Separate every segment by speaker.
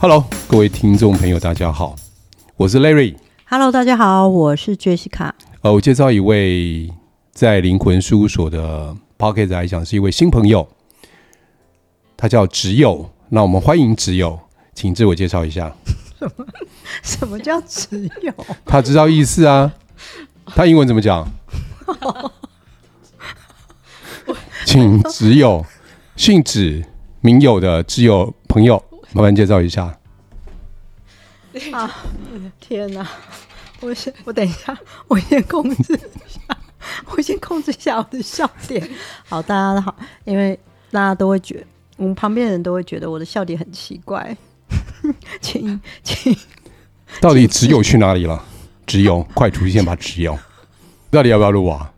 Speaker 1: Hello，各位听众朋友，大家好，我是 Larry。
Speaker 2: Hello，大家好，我是 Jessica。
Speaker 1: 呃，我介绍一位在灵魂事务所的 Pocket 来讲是一位新朋友，他叫只有。那我们欢迎只有，请自我介绍一下。
Speaker 2: 什么？什么叫只有？
Speaker 1: 他知道意思啊？他英文怎么讲？请只有姓指名友的只有朋友。麻烦介绍一下。
Speaker 2: 啊！天哪！我先，我等一下，我先控制一下，我先控制一下我的笑点。好，大家好，因为大家都会觉得，我们旁边的人都会觉得我的笑点很奇怪。请，请，
Speaker 1: 到底只有去哪里了？只有，快出现吧！只有，到底要不要录啊？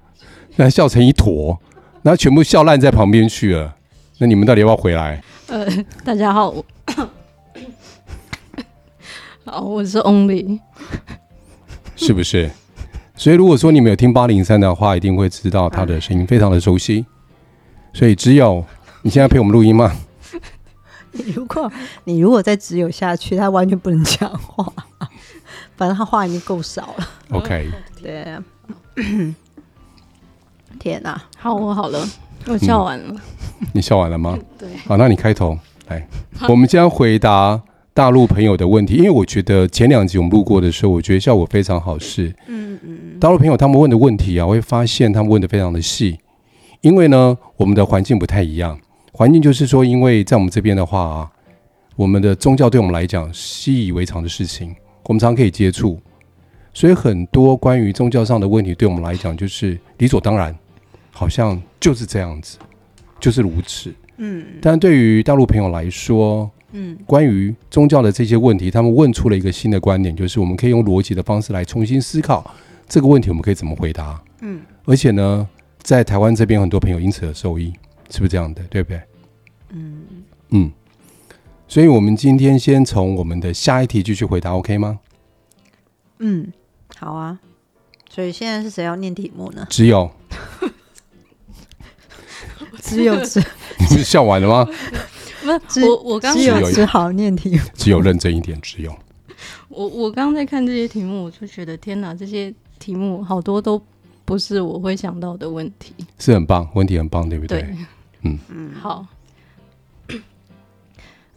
Speaker 1: 那笑成一坨，那全部笑烂在旁边去了。那你们到底要不要回来？
Speaker 3: 呃，大家好。好，我是 Only，
Speaker 1: 是不是？所以如果说你没有听八零三的话，一定会知道他的声音非常的熟悉。所以只有你现在陪我们录音吗？
Speaker 2: 你如果你如果再只有下去，他完全不能讲话。反正他话已经够少了。
Speaker 1: OK，
Speaker 2: 对。天哪，
Speaker 3: 好，我好了，我笑完了。
Speaker 1: 嗯、你笑完了吗？
Speaker 3: 对。
Speaker 1: 好，那你开头来，我们将回答。大陆朋友的问题，因为我觉得前两集我们录过的时候，我觉得效果非常好。是，嗯嗯，大陆朋友他们问的问题啊，我会发现他们问的非常的细。因为呢，我们的环境不太一样。环境就是说，因为在我们这边的话啊，我们的宗教对我们来讲习以为常的事情，我们常常可以接触，所以很多关于宗教上的问题，对我们来讲就是理所当然，好像就是这样子，就是如此。嗯，但对于大陆朋友来说，嗯，关于宗教的这些问题，他们问出了一个新的观点，就是我们可以用逻辑的方式来重新思考这个问题，我们可以怎么回答？嗯，而且呢，在台湾这边很多朋友因此而受益，是不是这样的？对不对？嗯嗯，所以我们今天先从我们的下一题继续回答，OK 吗？
Speaker 2: 嗯，好啊。所以现在是谁要念题目呢？
Speaker 1: 只有，
Speaker 2: 只有只，
Speaker 1: 你不是笑完了吗？
Speaker 3: 不，我我刚
Speaker 2: 只有只好念题，
Speaker 1: 只有认真一点，只有。
Speaker 3: 我我刚在看这些题目，我就觉得天哪，这些题目好多都不是我会想到的问题，
Speaker 1: 是很棒，问题很棒，对不对？对，
Speaker 3: 嗯嗯，好。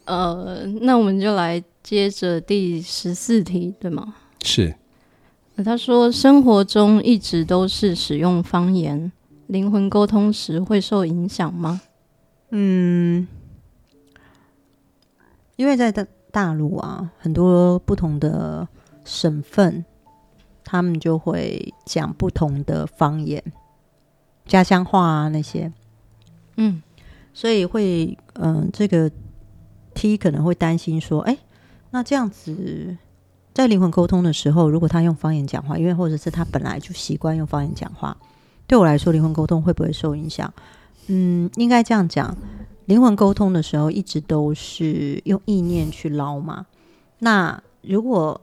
Speaker 3: 呃，那我们就来接着第十四题，对吗？
Speaker 1: 是。
Speaker 3: 他说，生活中一直都是使用方言，灵魂沟通时会受影响吗？
Speaker 2: 嗯。因为在大大陆啊，很多不同的省份，他们就会讲不同的方言，家乡话啊那些，嗯，所以会，嗯、呃，这个 T 可能会担心说，哎，那这样子在灵魂沟通的时候，如果他用方言讲话，因为或者是他本来就习惯用方言讲话，对我来说，灵魂沟通会不会受影响？嗯，应该这样讲。灵魂沟通的时候，一直都是用意念去捞嘛。那如果，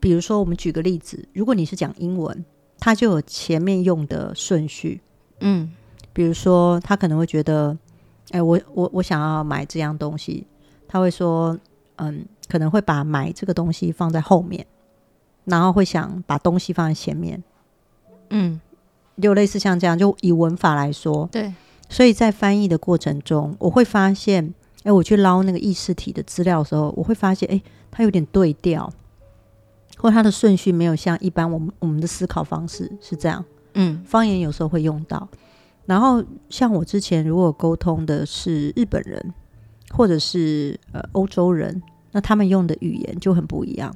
Speaker 2: 比如说，我们举个例子，如果你是讲英文，他就有前面用的顺序。嗯，比如说，他可能会觉得，哎，我我我想要买这样东西，他会说，嗯，可能会把买这个东西放在后面，然后会想把东西放在前面。嗯，就类似像这样，就以文法来说，
Speaker 3: 对。
Speaker 2: 所以在翻译的过程中，我会发现，哎，我去捞那个意识体的资料的时候，我会发现，哎，它有点对调，或它的顺序没有像一般我们我们的思考方式是这样。嗯，方言有时候会用到。然后像我之前如果沟通的是日本人，或者是呃欧洲人，那他们用的语言就很不一样。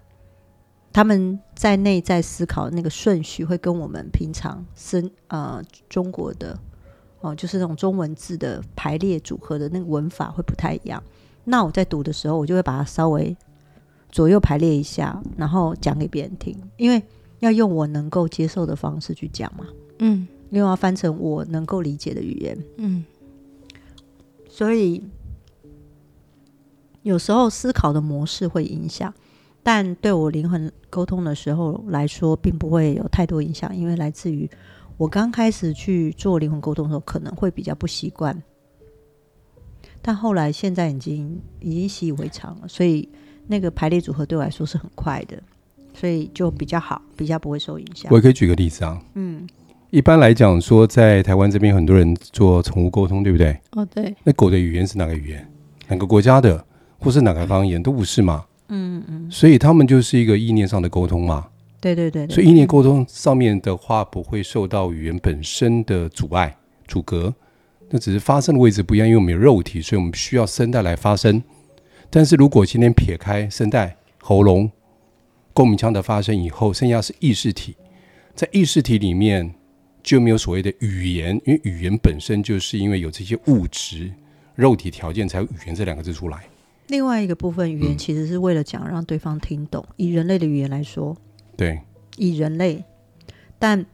Speaker 2: 他们在内在思考的那个顺序会跟我们平常生呃中国的。哦，就是那种中文字的排列组合的那个文法会不太一样。那我在读的时候，我就会把它稍微左右排列一下，然后讲给别人听，因为要用我能够接受的方式去讲嘛。嗯，因为要翻成我能够理解的语言。嗯，所以有时候思考的模式会影响，但对我灵魂沟通的时候来说，并不会有太多影响，因为来自于。我刚开始去做灵魂沟通的时候，可能会比较不习惯。但后来现在已经已经习以为常了，所以那个排列组合对我来说是很快的，所以就比较好，比较不会受影响。
Speaker 1: 我也可以举个例子啊，嗯，一般来讲说，在台湾这边很多人做宠物沟通，对不对？
Speaker 3: 哦，对。
Speaker 1: 那狗的语言是哪个语言？哪个国家的，或是哪个方言都不是嘛？嗯嗯。所以他们就是一个意念上的沟通嘛。
Speaker 2: 对对对，对。
Speaker 1: 所以意念沟通上面的话，不会受到语言本身的阻碍、阻隔。那只是发声的位置不一样，因为我们有肉体，所以我们需要声带来发声。但是如果今天撇开声带、喉咙、共鸣腔的发声以后，剩下是意识体，在意识体里面就没有所谓的语言，因为语言本身就是因为有这些物质、肉体条件，才有语言这两个字出来。
Speaker 2: 另外一个部分，语言其实是为了讲让对方听懂。嗯、以人类的语言来说，
Speaker 1: 对，
Speaker 2: 以人类，但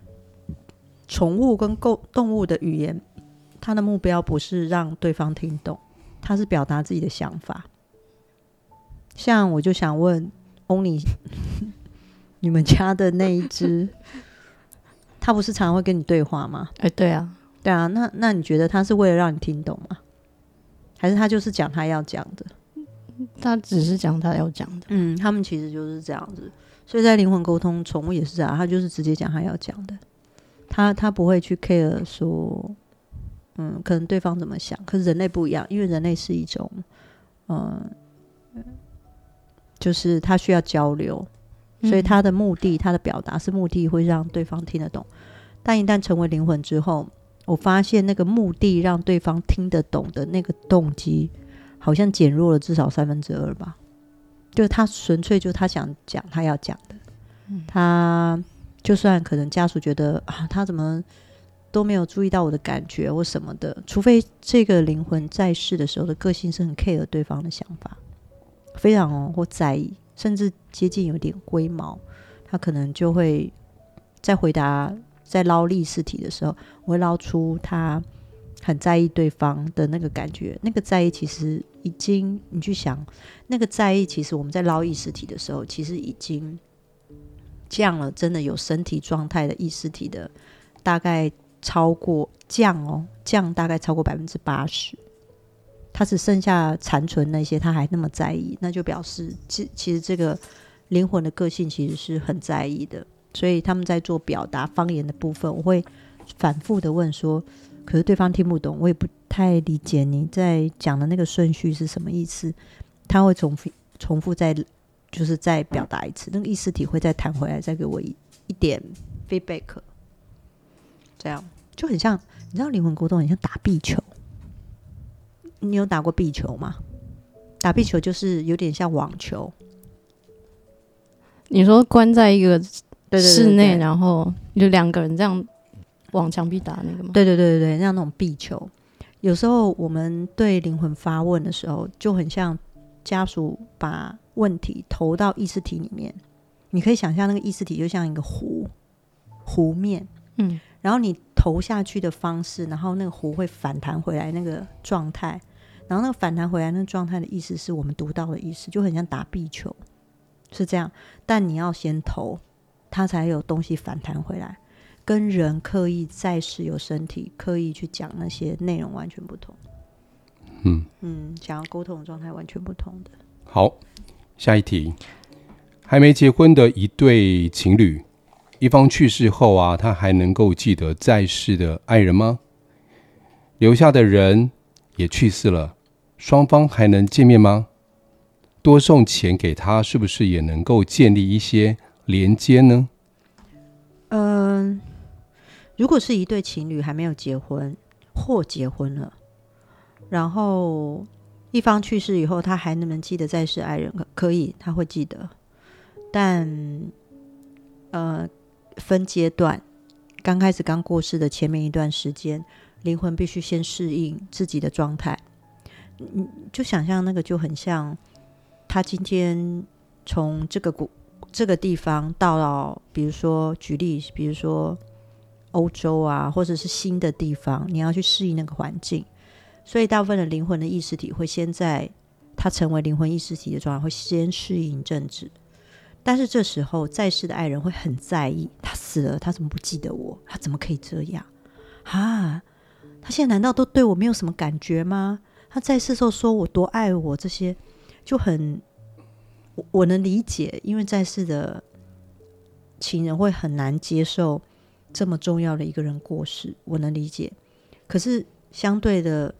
Speaker 2: 宠物跟动动物的语言。它的目标不是让对方听懂，它是表达自己的想法。像我就想问 Only，，你们家的那一只，它不是常常会跟你对话吗？
Speaker 3: 哎，对啊，
Speaker 2: 对啊。那那你觉得它是为了让你听懂吗？还是他就是讲他要讲的？
Speaker 3: 他只是讲他要讲的。
Speaker 2: 嗯，他们其实就是这样子。所以在灵魂沟通，宠物也是这样，他就是直接讲他要讲的。他他不会去 care 说。嗯，可能对方怎么想，可是人类不一样，因为人类是一种，嗯，就是他需要交流，所以他的目的，他的表达是目的会让对方听得懂。但一旦成为灵魂之后，我发现那个目的让对方听得懂的那个动机，好像减弱了至少三分之二吧。就他纯粹就他想讲他要讲的，他就算可能家属觉得啊，他怎么。都没有注意到我的感觉或什么的，除非这个灵魂在世的时候的个性是很 care 对方的想法，非常哦或在意，甚至接近有点龟毛，他可能就会在回答在捞历史题的时候，我会捞出他很在意对方的那个感觉，那个在意其实已经你去想，那个在意其实我们在捞意识体的时候，其实已经降了，真的有身体状态的意识体的大概。超过降哦，降大概超过百分之八十，他只剩下残存那些，他还那么在意，那就表示其其实这个灵魂的个性其实是很在意的，所以他们在做表达方言的部分，我会反复的问说，可是对方听不懂，我也不太理解你在讲的那个顺序是什么意思，他会重复重复再就是再表达一次，那个意识体会再弹回来，再给我一一点 feedback，这样。就很像，你知道灵魂沟通很像打壁球。你有打过壁球吗？打壁球就是有点像网球。
Speaker 3: 你说关在一个室内，然后就两个人这样往墙壁打那个吗？
Speaker 2: 对对对对对，像那种壁球。有时候我们对灵魂发问的时候，就很像家属把问题投到意识体里面。你可以想象那个意识体就像一个湖，湖面，嗯。然后你投下去的方式，然后那个湖会反弹回来那个状态，然后那个反弹回来那个状态的意思是我们读到的意思，就很像打壁球，是这样。但你要先投，它才有东西反弹回来，跟人刻意在世有身体刻意去讲那些内容完全不同。
Speaker 1: 嗯
Speaker 2: 嗯，想要沟通的状态完全不同的。
Speaker 1: 好，下一题，还没结婚的一对情侣。一方去世后啊，他还能够记得在世的爱人吗？留下的人也去世了，双方还能见面吗？多送钱给他，是不是也能够建立一些连接呢？
Speaker 2: 嗯，如果是一对情侣还没有结婚或结婚了，然后一方去世以后，他还能不能记得再世爱人？可以，他会记得，但呃。分阶段，刚开始刚过世的前面一段时间，灵魂必须先适应自己的状态。嗯，就想象那个就很像，他今天从这个古这个地方到了，比如说举例，比如说欧洲啊，或者是新的地方，你要去适应那个环境。所以大部分的灵魂的意识体会先在他成为灵魂意识体的状态，会先适应一阵子。但是这时候，在世的爱人会很在意，他死了，他怎么不记得我？他怎么可以这样？啊，他现在难道都对我没有什么感觉吗？他在世时候说我多爱我，这些就很我我能理解，因为在世的情人会很难接受这么重要的一个人过世，我能理解。可是相对的，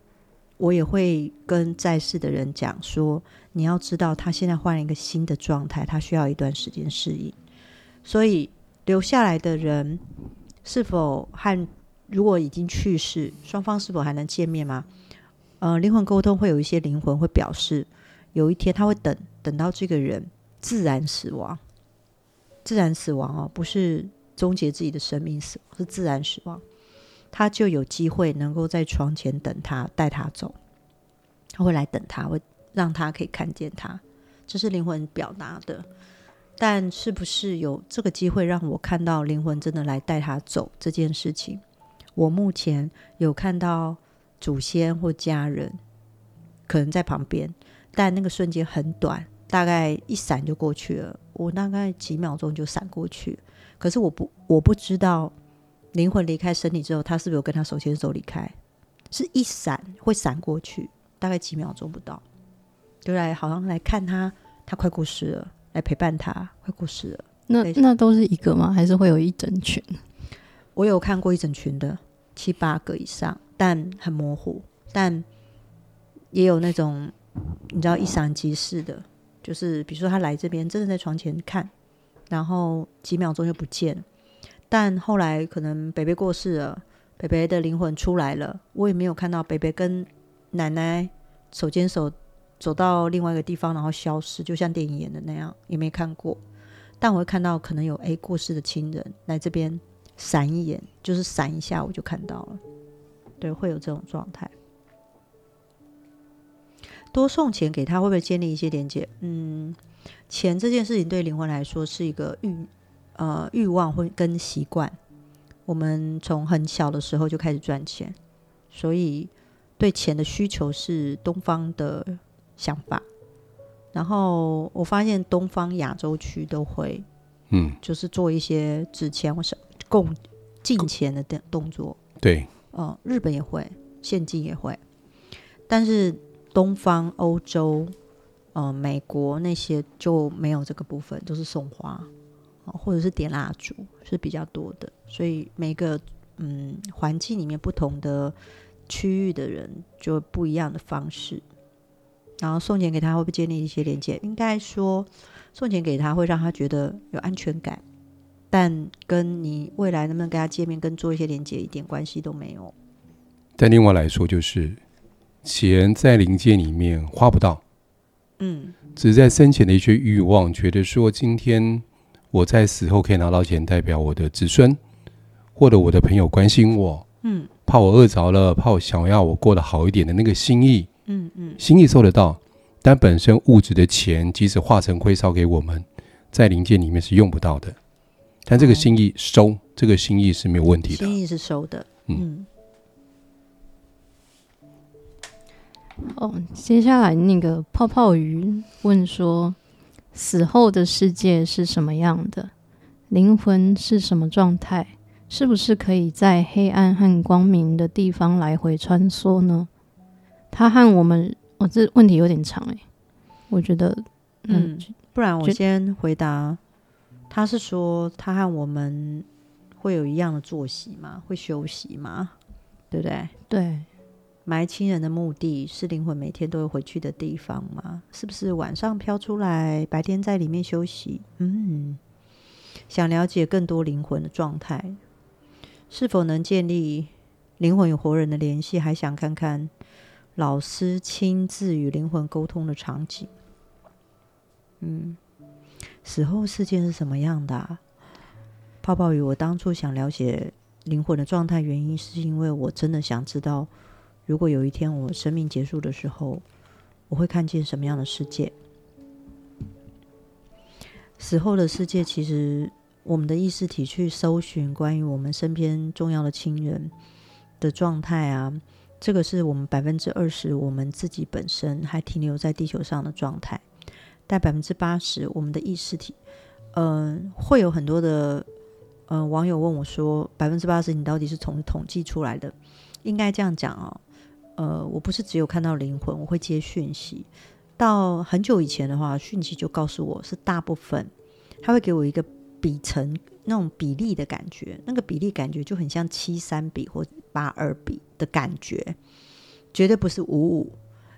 Speaker 2: 我也会跟在世的人讲说，你要知道他现在换了一个新的状态，他需要一段时间适应。所以留下来的人是否和如果已经去世，双方是否还能见面吗？呃，灵魂沟通会有一些灵魂会表示，有一天他会等等到这个人自然死亡，自然死亡哦，不是终结自己的生命死亡，是自然死亡，他就有机会能够在床前等他，带他走，他会来等他，会让他可以看见他，这是灵魂表达的。但是不是有这个机会让我看到灵魂真的来带他走这件事情？我目前有看到祖先或家人可能在旁边，但那个瞬间很短，大概一闪就过去了。我大概几秒钟就闪过去，可是我不我不知道灵魂离开身体之后，他是不是有跟他手牵手离开？是一闪会闪过去，大概几秒钟不到，就来好像来看他，他快过世了。来陪伴他，快过世了。
Speaker 3: 那那都是一个吗？还是会有一整群？
Speaker 2: 我有看过一整群的，七八个以上，但很模糊。但也有那种你知道一闪即逝的，就是比如说他来这边，真的在床前看，然后几秒钟就不见。但后来可能北北过世了，北北的灵魂出来了，我也没有看到北北跟奶奶手牵手。走到另外一个地方，然后消失，就像电影演的那样，也没看过。但我会看到可能有 A 过世的亲人来这边闪一眼，就是闪一下，我就看到了。对，会有这种状态。多送钱给他，会不会建立一些连接？嗯，钱这件事情对灵魂来说是一个欲呃欲望或跟习惯。我们从很小的时候就开始赚钱，所以对钱的需求是东方的。想法，然后我发现东方亚洲区都会，嗯，就是做一些纸钱或是供进钱的动动作。
Speaker 1: 对，
Speaker 2: 嗯，日本也会，现金也会，但是东方、欧洲、嗯，美国那些就没有这个部分，都是送花，或者是点蜡烛是比较多的。所以每个嗯环境里面不同的区域的人，就不一样的方式。然后送钱给他，会不会建立一些连接？应该说，送钱给他会让他觉得有安全感，但跟你未来能不能跟他见面、跟做一些连接一点关系都没有。
Speaker 1: 但另外来说，就是钱在灵界里面花不到，嗯，只是在生前的一些欲望，觉得说今天我在死后可以拿到钱，代表我的子孙或者我的朋友关心我，嗯，怕我饿着了，怕我想要我过得好一点的那个心意。嗯嗯，心意收得到，但本身物质的钱，即使化成灰烧给我们，在灵界里面是用不到的。但这个心意收，哦、这个心意是没有问题的。
Speaker 2: 心意是收的。嗯。
Speaker 3: 哦，接下来那个泡泡鱼问说：死后的世界是什么样的？灵魂是什么状态？是不是可以在黑暗和光明的地方来回穿梭呢？他和我们，我、哦、这问题有点长哎，我觉得，嗯，嗯，
Speaker 2: 不然我先回答。他是说他和我们会有一样的作息吗？会休息吗？对不对？
Speaker 3: 对。
Speaker 2: 埋亲人的墓地是灵魂每天都会回去的地方吗？是不是晚上飘出来，白天在里面休息？嗯，想了解更多灵魂的状态，是否能建立灵魂与活人的联系？还想看看。老师亲自与灵魂沟通的场景，嗯，死后世界是什么样的？泡泡鱼，我当初想了解灵魂的状态，原因是因为我真的想知道，如果有一天我生命结束的时候，我会看见什么样的世界？死后的世界，其实我们的意识体去搜寻关于我们身边重要的亲人的状态啊。这个是我们百分之二十，我们自己本身还停留在地球上的状态，但百分之八十，我们的意识体，嗯、会有很多的，嗯、呃，网友问我说，百分之八十你到底是从统计出来的？应该这样讲哦，呃，我不是只有看到灵魂，我会接讯息。到很久以前的话，讯息就告诉我是大部分，他会给我一个比成那种比例的感觉，那个比例感觉就很像七三比或八二比的感觉，绝对不是五五，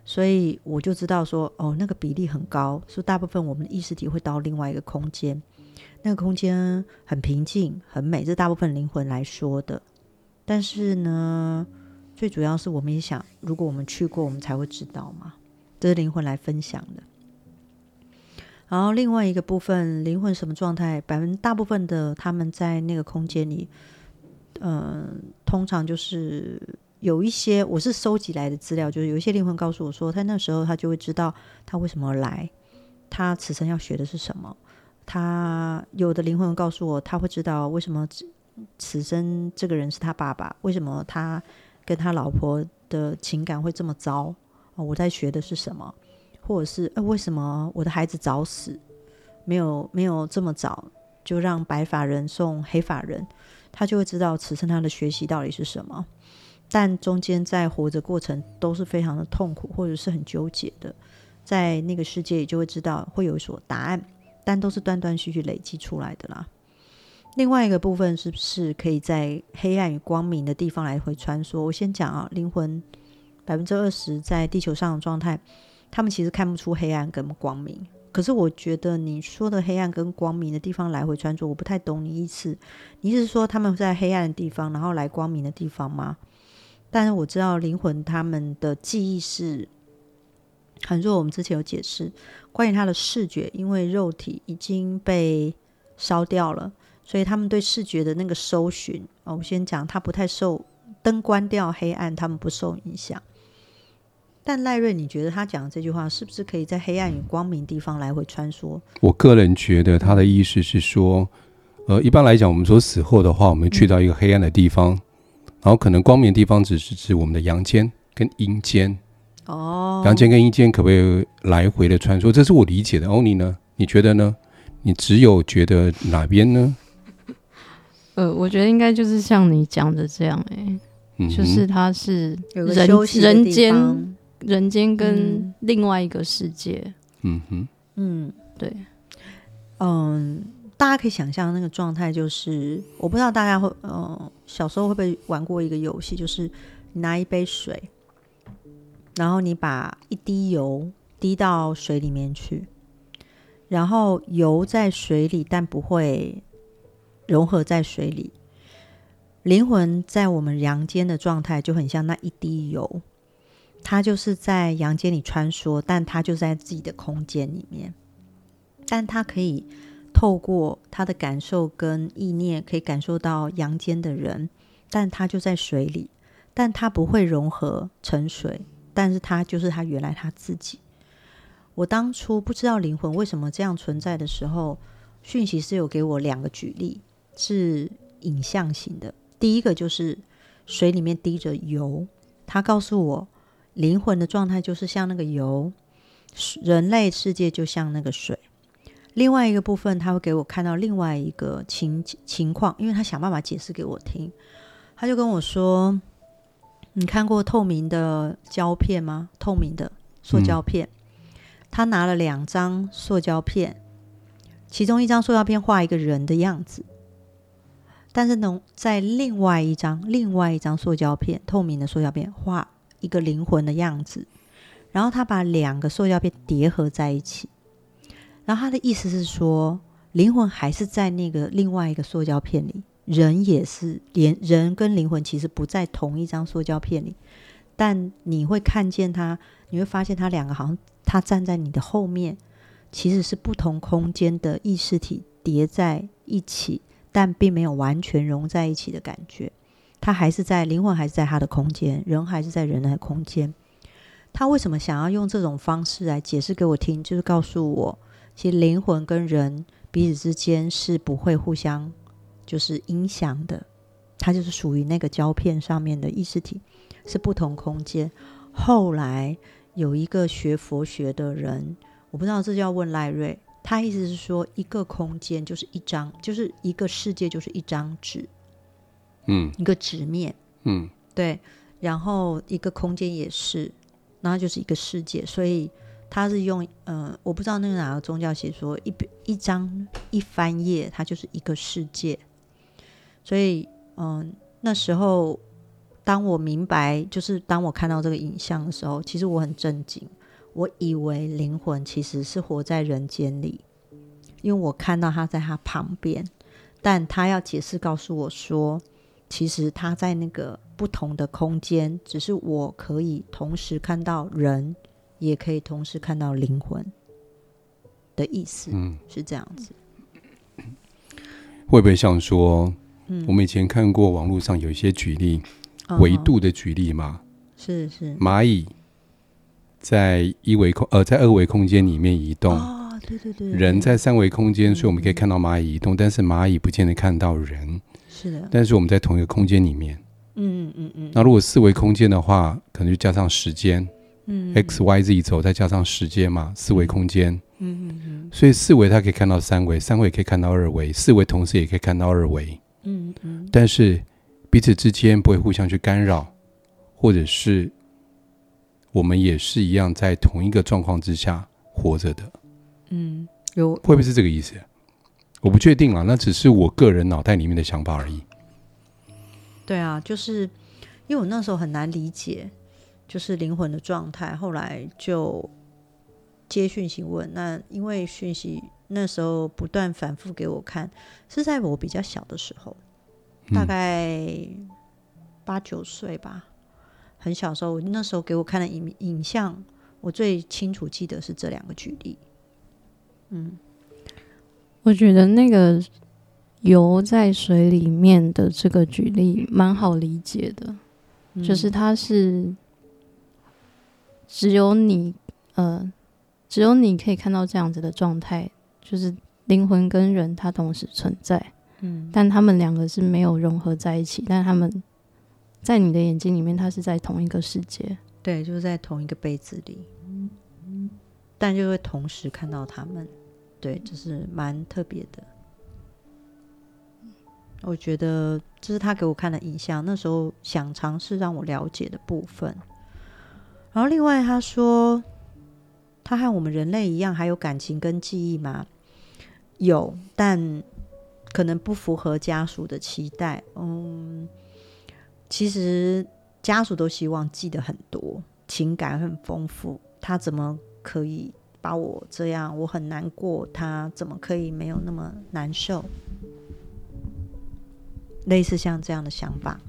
Speaker 2: 所以我就知道说，哦，那个比例很高，所以大部分我们的意识体会到另外一个空间，那个空间很平静、很美，这大部分灵魂来说的。但是呢，最主要是我们也想，如果我们去过，我们才会知道嘛。这是灵魂来分享的。然后另外一个部分，灵魂什么状态？百分大部分的他们在那个空间里，嗯、通常就是有一些我是收集来的资料，就是有一些灵魂告诉我说，他那时候他就会知道他为什么来，他此生要学的是什么。他有的灵魂告诉我，他会知道为什么此生这个人是他爸爸，为什么他跟他老婆的情感会这么糟。我在学的是什么，或者是呃，为什么我的孩子早死，没有没有这么早就让白发人送黑发人，他就会知道此生他的学习到底是什么。但中间在活着过程都是非常的痛苦，或者是很纠结的，在那个世界里就会知道会有所答案，但都是断断续续累积出来的啦。另外一个部分是不是可以在黑暗与光明的地方来回穿梭？我先讲啊，灵魂。百分之二十在地球上的状态，他们其实看不出黑暗跟光明。可是我觉得你说的黑暗跟光明的地方来回穿梭，我不太懂你意思。你是说他们在黑暗的地方，然后来光明的地方吗？但是我知道灵魂他们的记忆是很弱。我们之前有解释关于他的视觉，因为肉体已经被烧掉了，所以他们对视觉的那个搜寻，哦，我先讲，他不太受灯关掉，黑暗他们不受影响。但赖瑞，你觉得他讲的这句话是不是可以在黑暗与光明地方来回穿梭？
Speaker 1: 我个人觉得他的意思是说，呃，一般来讲，我们说死后的话，我们去到一个黑暗的地方，嗯、然后可能光明的地方只是指我们的阳间跟阴间。哦，阳间跟阴间可不可以来回的穿梭？这是我理解的。欧尼呢？你觉得呢？你只有觉得哪边呢？
Speaker 3: 呃，我觉得应该就是像你讲的这样、欸，哎、嗯，就是它是人人间。人间跟另外一个世界，
Speaker 1: 嗯哼，
Speaker 3: 嗯，对，
Speaker 2: 嗯，大家可以想象那个状态，就是我不知道大家会，嗯，小时候会不会玩过一个游戏，就是拿一杯水，然后你把一滴油滴到水里面去，然后油在水里，但不会融合在水里。灵魂在我们阳间的状态就很像那一滴油。他就是在阳间里穿梭，但他就在自己的空间里面，但他可以透过他的感受跟意念，可以感受到阳间的人，但他就在水里，但他不会融合成水，但是他就是他原来他自己。我当初不知道灵魂为什么这样存在的时候，讯息是有给我两个举例，是影像型的。第一个就是水里面滴着油，他告诉我。灵魂的状态就是像那个油，人类世界就像那个水。另外一个部分，他会给我看到另外一个情情况，因为他想办法解释给我听。他就跟我说：“你看过透明的胶片吗？透明的塑胶片。他拿了两张塑胶片，其中一张塑胶片画一个人的样子，但是呢，在另外一张另外一张塑胶片，透明的塑胶片画。”一个灵魂的样子，然后他把两个塑胶片叠合在一起，然后他的意思是说，灵魂还是在那个另外一个塑胶片里，人也是，连人跟灵魂其实不在同一张塑胶片里，但你会看见他，你会发现他两个好像他站在你的后面，其实是不同空间的意识体叠在一起，但并没有完全融在一起的感觉。他还是在灵魂，还是在他的空间，人还是在人的空间。他为什么想要用这种方式来解释给我听？就是告诉我，其实灵魂跟人彼此之间是不会互相就是影响的。他就是属于那个胶片上面的意识体，是不同空间。后来有一个学佛学的人，我不知道这就要问赖瑞，他意思是说，一个空间就是一张，就是一个世界就是一张纸。
Speaker 1: 嗯，
Speaker 2: 一个纸面，
Speaker 1: 嗯，
Speaker 2: 对，然后一个空间也是，然后就是一个世界，所以他是用呃，我不知道那个哪个宗教写说一一张一翻页，它就是一个世界，所以嗯、呃，那时候当我明白，就是当我看到这个影像的时候，其实我很震惊，我以为灵魂其实是活在人间里，因为我看到他在他旁边，但他要解释告诉我说，其实他在那个。不同的空间，只是我可以同时看到人，也可以同时看到灵魂的意思。嗯，是这样子。
Speaker 1: 会不会像说，嗯，我们以前看过网络上有一些举例，维度的举例嘛？
Speaker 2: 是是。
Speaker 1: 蚂蚁在一维空呃，在二维空间里面移动。
Speaker 2: 哦，对对对。
Speaker 1: 人在三维空间，所以我们可以看到蚂蚁移动，但是蚂蚁不见得看到人。
Speaker 2: 是的。
Speaker 1: 但是我们在同一个空间里面。
Speaker 2: 嗯嗯嗯，
Speaker 1: 那如果四维空间的话，可能就加上时间，嗯，x y z 轴再加上时间嘛，四维空间，嗯嗯嗯，所以四维它可以看到三维，三维可以看到二维，四维同时也可以看到二维，嗯嗯，但是彼此之间不会互相去干扰，或者是我们也是一样在同一个状况之下活着的，
Speaker 2: 嗯，有
Speaker 1: 会不会是这个意思？我不确定啊，那只是我个人脑袋里面的想法而已。
Speaker 2: 对啊，就是因为我那时候很难理解，就是灵魂的状态。后来就接讯息问，那因为讯息那时候不断反复给我看，是在我比较小的时候，大概八九岁吧，很小时候。那时候给我看的影影像，我最清楚记得是这两个举例。嗯，
Speaker 3: 我觉得那个。游在水里面的这个举例蛮好理解的，嗯、就是它是只有你呃，只有你可以看到这样子的状态，就是灵魂跟人它同时存在，嗯，但他们两个是没有融合在一起，但他们在你的眼睛里面，它是在同一个世界，
Speaker 2: 对，就是在同一个杯子里，但就会同时看到他们，对，就是蛮特别的。我觉得这是他给我看的影像，那时候想尝试让我了解的部分。然后另外他说，他和我们人类一样，还有感情跟记忆吗？有，但可能不符合家属的期待。嗯，其实家属都希望记得很多，情感很丰富。他怎么可以把我这样？我很难过，他怎么可以没有那么难受？类似像这样的想法，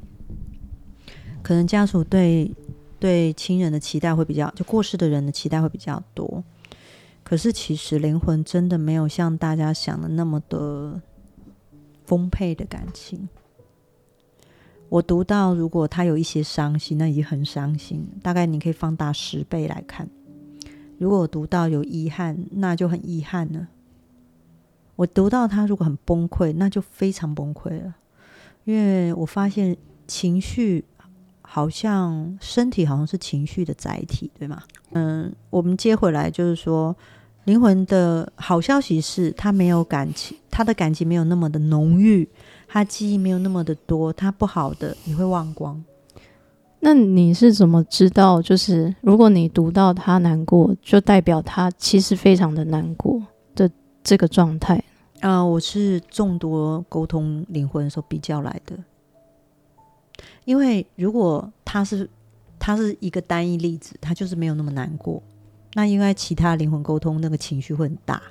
Speaker 2: 可能家属对对亲人的期待会比较，就过世的人的期待会比较多。可是其实灵魂真的没有像大家想的那么的丰沛的感情。我读到，如果他有一些伤心，那已经很伤心，大概你可以放大十倍来看。如果我读到有遗憾，那就很遗憾了。我读到他如果很崩溃，那就非常崩溃了。因为我发现情绪好像身体好像是情绪的载体，对吗？嗯，我们接回来就是说，灵魂的好消息是，他没有感情，他的感情没有那么的浓郁，他记忆没有那么的多，他不好的你会忘光。
Speaker 3: 那你是怎么知道？就是如果你读到他难过，就代表他其实非常的难过的这个状态。
Speaker 2: 啊、呃，我是众多沟通灵魂的时候比较来的，因为如果他是他是一个单一例子，他就是没有那么难过，那应该其他灵魂沟通那个情绪会很大。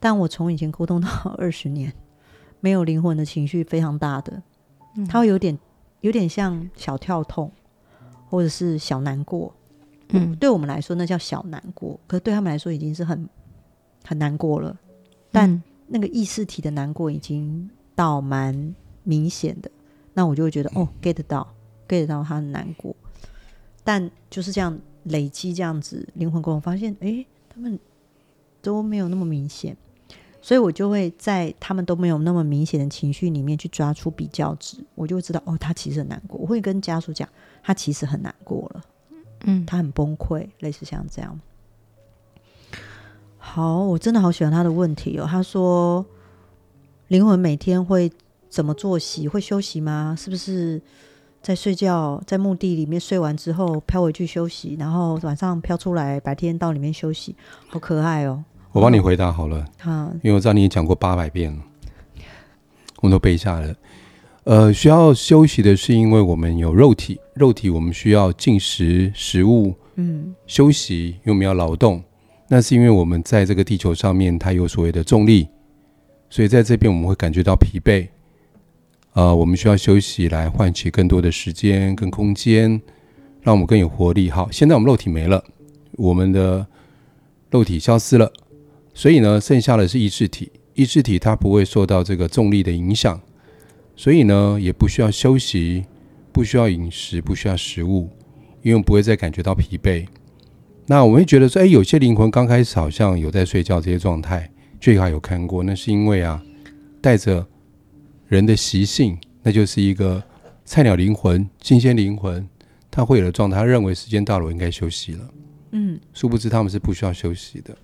Speaker 2: 但我从以前沟通到二十年，没有灵魂的情绪非常大的，他会有点有点像小跳痛，或者是小难过。嗯，对我们来说那叫小难过，可是对他们来说已经是很很难过了。但那个意识体的难过已经到蛮明显的，那我就会觉得哦，get 到，get 到他很难过。但就是这样累积这样子灵魂沟通，发现诶，他们都没有那么明显，所以我就会在他们都没有那么明显的情绪里面去抓出比较值，我就会知道哦，他其实很难过。我会跟家属讲，他其实很难过了，嗯，他很崩溃，类似像这样。好，我真的好喜欢他的问题哦。他说，灵魂每天会怎么作息？会休息吗？是不是在睡觉，在墓地里面睡完之后飘回去休息，然后晚上飘出来，白天到里面休息，好可爱哦。
Speaker 1: 我帮你回答好了，
Speaker 2: 好，
Speaker 1: 因为我知道你也讲过八百遍了，我们都背下了。呃，需要休息的是因为我们有肉体，肉体我们需要进食食物，嗯，休息，因为我们要劳动。那是因为我们在这个地球上面，它有所谓的重力，所以在这边我们会感觉到疲惫。呃，我们需要休息来换取更多的时间跟空间，让我们更有活力。好，现在我们肉体没了，我们的肉体消失了。所以呢，剩下的是意识体。意识体它不会受到这个重力的影响，所以呢，也不需要休息，不需要饮食，不需要食物，因为我们不会再感觉到疲惫。那我们会觉得说，哎，有些灵魂刚开始好像有在睡觉这些状态，最好有看过，那是因为啊，带着人的习性，那就是一个菜鸟灵魂、新鲜灵魂，他会有的状态，他认为时间到了，我应该休息了。嗯，殊不知他们是不需要休息的。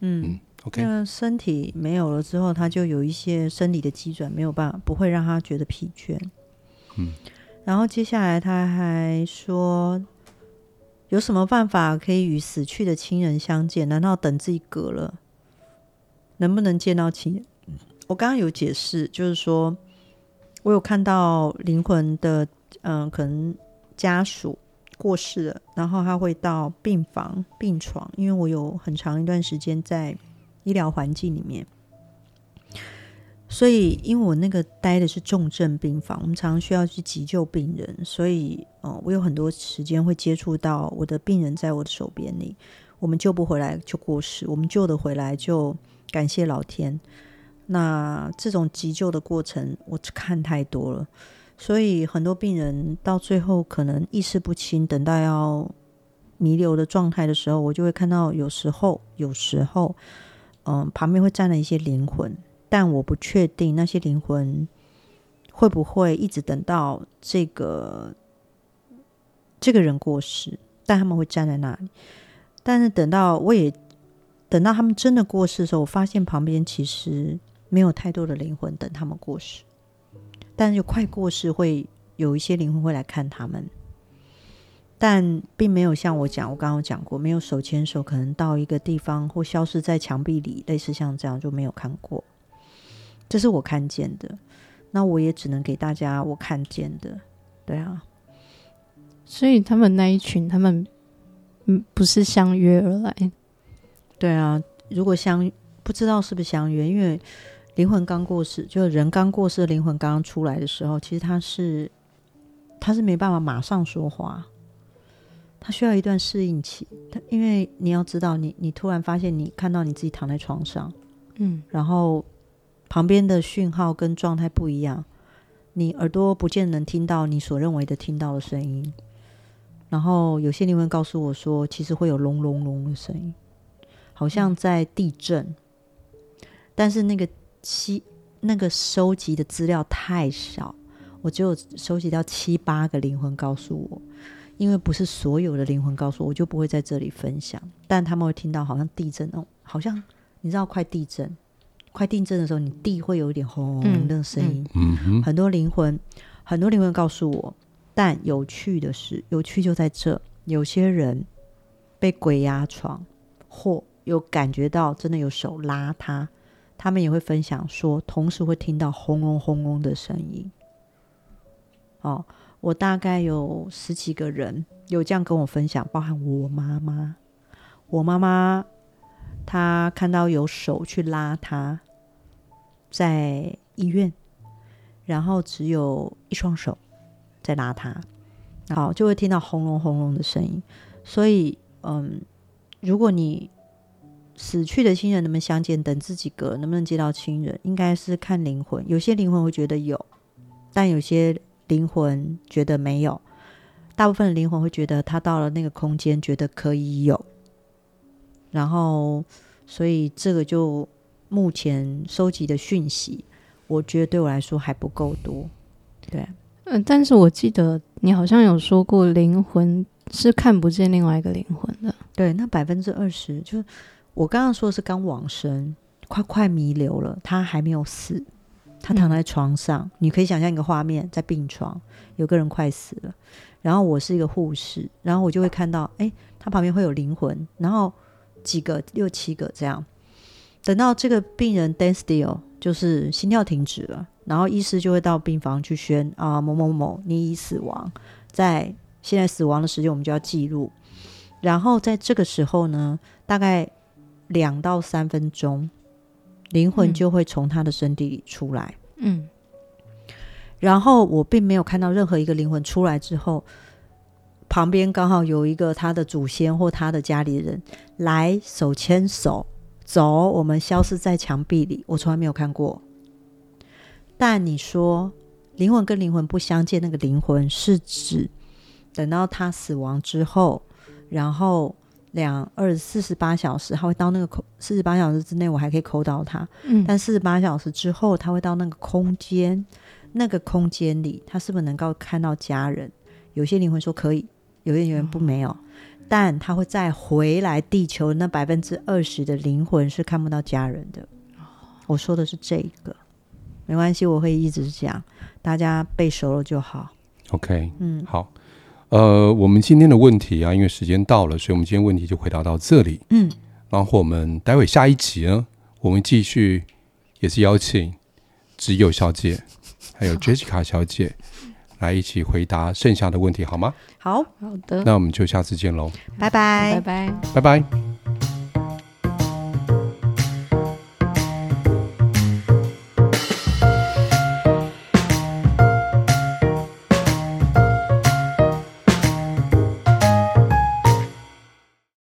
Speaker 1: 嗯。嗯
Speaker 2: 那身体没有了之后，他就有一些生理的机转，没有办法，不会让他觉得疲倦。嗯，然后接下来他还说，有什么办法可以与死去的亲人相见？难道等自己嗝了，能不能见到亲人？我刚刚有解释，就是说我有看到灵魂的，嗯、呃，可能家属过世了，然后他会到病房、病床，因为我有很长一段时间在。医疗环境里面，所以因为我那个待的是重症病房，我们常常需要去急救病人，所以哦，我有很多时间会接触到我的病人在我的手边里，我们救不回来就过世，我们救得回来就感谢老天。那这种急救的过程，我看太多了，所以很多病人到最后可能意识不清，等到要弥留的状态的时候，我就会看到有时候，有时候。嗯，旁边会站了一些灵魂，但我不确定那些灵魂会不会一直等到这个这个人过世，但他们会站在那里。但是等到我也等到他们真的过世的时候，我发现旁边其实没有太多的灵魂等他们过世，但是快过世会有一些灵魂会来看他们。但并没有像我讲，我刚刚讲过，没有手牵手，可能到一个地方或消失在墙壁里，类似像这样就没有看过。这是我看见的，那我也只能给大家我看见的，对啊。
Speaker 3: 所以他们那一群，他们嗯不是相约而来，
Speaker 2: 对啊。如果相不知道是不是相约，因为灵魂刚过世，就是人刚过世灵魂刚刚出来的时候，其实他是他是没办法马上说话。他需要一段适应期，他因为你要知道你，你你突然发现你看到你自己躺在床上，嗯，然后旁边的讯号跟状态不一样，你耳朵不见能听到你所认为的听到的声音，然后有些灵魂告诉我说，其实会有隆隆隆的声音，好像在地震，嗯、但是那个七那个收集的资料太少，我只有收集到七八个灵魂告诉我。因为不是所有的灵魂告诉我，我就不会在这里分享。但他们会听到好像地震哦，好像你知道快地震，快地震的时候，你地会有一点轰轰的声音。嗯嗯、很多灵魂，很多灵魂告诉我。但有趣的是，有趣就在这，有些人被鬼压床，或有感觉到真的有手拉他，他们也会分享说，同时会听到轰隆轰隆的声音。哦。我大概有十几个人有这样跟我分享，包含我妈妈。我妈妈她看到有手去拉她，在医院，然后只有一双手在拉她，好，就会听到轰隆轰隆的声音。所以，嗯，如果你死去的亲人能不能相见，等自己嗝能不能接到亲人，应该是看灵魂。有些灵魂会觉得有，但有些。灵魂觉得没有，大部分的灵魂会觉得他到了那个空间，觉得可以有。然后，所以这个就目前收集的讯息，我觉得对我来说还不够多。对，
Speaker 3: 嗯、呃，但是我记得你好像有说过，灵魂是看不见另外一个灵魂的。
Speaker 2: 对，那百分之二十，就我刚刚说的是刚往生，快快弥留了，他还没有死。他躺在床上，嗯、你可以想象一个画面，在病床，有个人快死了，然后我是一个护士，然后我就会看到，哎，他旁边会有灵魂，然后几个六七个这样，等到这个病人 death still 就是心跳停止了，然后医师就会到病房去宣啊某某某你已死亡，在现在死亡的时间我们就要记录，然后在这个时候呢，大概两到三分钟。灵魂就会从他的身体里出来，嗯，然后我并没有看到任何一个灵魂出来之后，旁边刚好有一个他的祖先或他的家里人来手牵手走，我们消失在墙壁里，我从来没有看过。但你说灵魂跟灵魂不相见，那个灵魂是指等到他死亡之后，然后。两二四十八小时，他会到那个空四十八小时之内，我还可以抠到他。嗯，但四十八小时之后，他会到那个空间，那个空间里，他是不是能够看到家人？有些灵魂说可以，有些灵魂不没有，哦、但他会再回来地球。那百分之二十的灵魂是看不到家人的。哦、我说的是这个，没关系，我会一直讲，大家背熟了就好。
Speaker 1: OK，嗯，好。呃，我们今天的问题啊，因为时间到了，所以我们今天问题就回答到这里。嗯，然后我们待会下一集呢，我们继续也是邀请只有小姐还有 Jessica 小姐来一起回答剩下的问题，好吗？
Speaker 2: 好，
Speaker 3: 好的，
Speaker 1: 那我们就下次见喽，
Speaker 2: 拜拜，
Speaker 3: 拜拜，
Speaker 1: 拜拜。